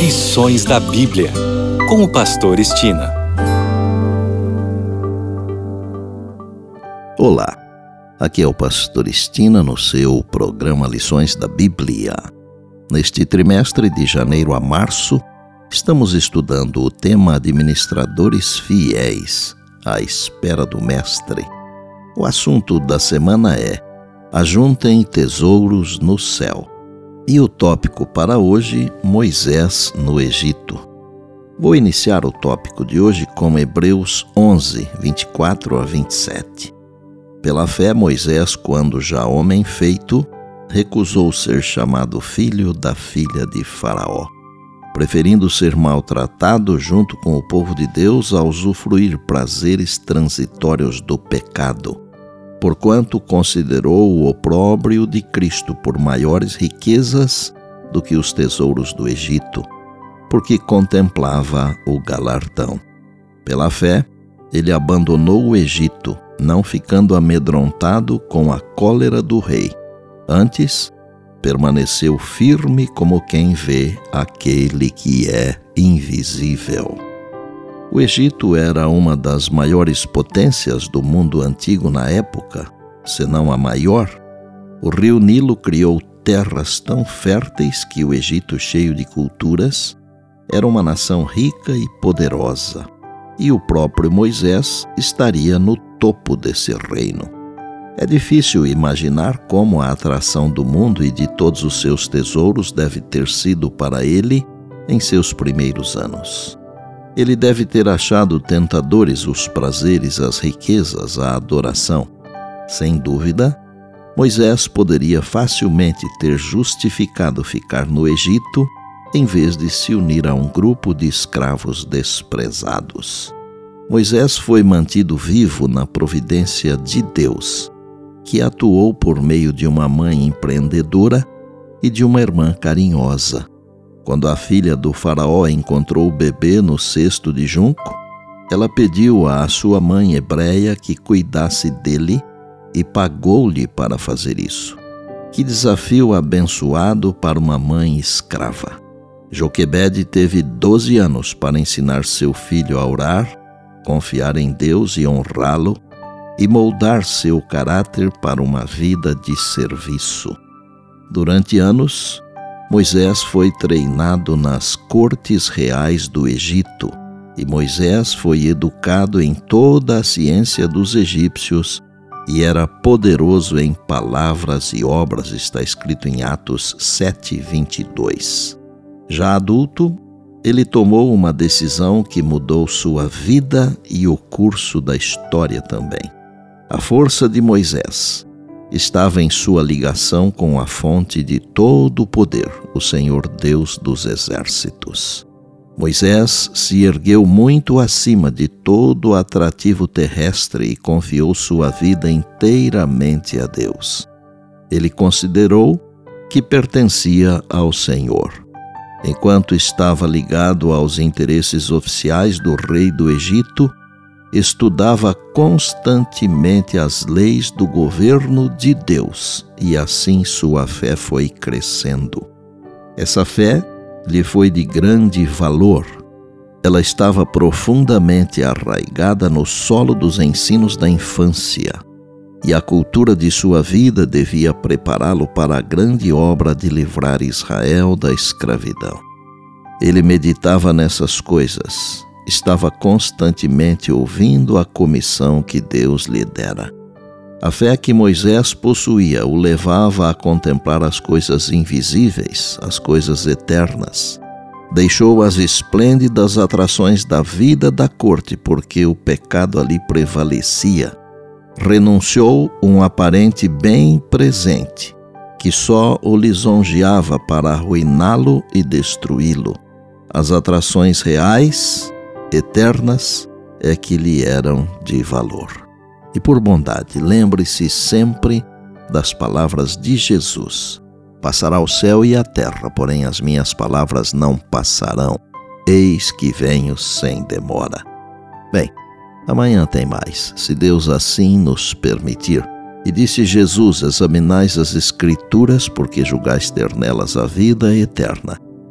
Lições da Bíblia, com o Pastor Estina. Olá, aqui é o Pastor Estina no seu programa Lições da Bíblia. Neste trimestre de janeiro a março, estamos estudando o tema Administradores Fiéis, à espera do Mestre. O assunto da semana é Ajuntem tesouros no céu. E o tópico para hoje, Moisés no Egito. Vou iniciar o tópico de hoje com Hebreus 11, 24 a 27. Pela fé, Moisés, quando já homem feito, recusou ser chamado filho da filha de Faraó, preferindo ser maltratado junto com o povo de Deus a usufruir prazeres transitórios do pecado porquanto considerou o opróbrio de Cristo por maiores riquezas do que os tesouros do Egito, porque contemplava o galardão. Pela fé, ele abandonou o Egito, não ficando amedrontado com a cólera do rei. Antes, permaneceu firme como quem vê aquele que é invisível. O Egito era uma das maiores potências do mundo antigo na época, se não a maior. O rio Nilo criou terras tão férteis que o Egito, cheio de culturas, era uma nação rica e poderosa. E o próprio Moisés estaria no topo desse reino. É difícil imaginar como a atração do mundo e de todos os seus tesouros deve ter sido para ele em seus primeiros anos. Ele deve ter achado tentadores os prazeres, as riquezas, a adoração. Sem dúvida, Moisés poderia facilmente ter justificado ficar no Egito em vez de se unir a um grupo de escravos desprezados. Moisés foi mantido vivo na providência de Deus, que atuou por meio de uma mãe empreendedora e de uma irmã carinhosa. Quando a filha do Faraó encontrou o bebê no cesto de junco, ela pediu à sua mãe hebreia que cuidasse dele e pagou-lhe para fazer isso. Que desafio abençoado para uma mãe escrava. Joquebede teve 12 anos para ensinar seu filho a orar, confiar em Deus e honrá-lo e moldar seu caráter para uma vida de serviço. Durante anos, Moisés foi treinado nas cortes reais do Egito, e Moisés foi educado em toda a ciência dos egípcios e era poderoso em palavras e obras, está escrito em Atos 7:22. Já adulto, ele tomou uma decisão que mudou sua vida e o curso da história também. A força de Moisés estava em sua ligação com a fonte de todo o poder, o Senhor Deus dos exércitos. Moisés se ergueu muito acima de todo o atrativo terrestre e confiou sua vida inteiramente a Deus. Ele considerou que pertencia ao Senhor. Enquanto estava ligado aos interesses oficiais do rei do Egito, estudava constantemente as leis do governo de Deus e assim sua fé foi crescendo. Essa fé lhe foi de grande valor. Ela estava profundamente arraigada no solo dos ensinos da infância, e a cultura de sua vida devia prepará-lo para a grande obra de livrar Israel da escravidão. Ele meditava nessas coisas estava constantemente ouvindo a comissão que Deus lhe dera. A fé que Moisés possuía o levava a contemplar as coisas invisíveis, as coisas eternas. Deixou as esplêndidas atrações da vida da corte, porque o pecado ali prevalecia. Renunciou um aparente bem presente, que só o lisonjeava para arruiná-lo e destruí-lo. As atrações reais eternas é que lhe eram de valor. E por bondade, lembre-se sempre das palavras de Jesus: Passará o céu e a terra, porém as minhas palavras não passarão. Eis que venho sem demora. Bem, amanhã tem mais, se Deus assim nos permitir. E disse Jesus: Examinais as Escrituras, porque julgais ter nelas a vida eterna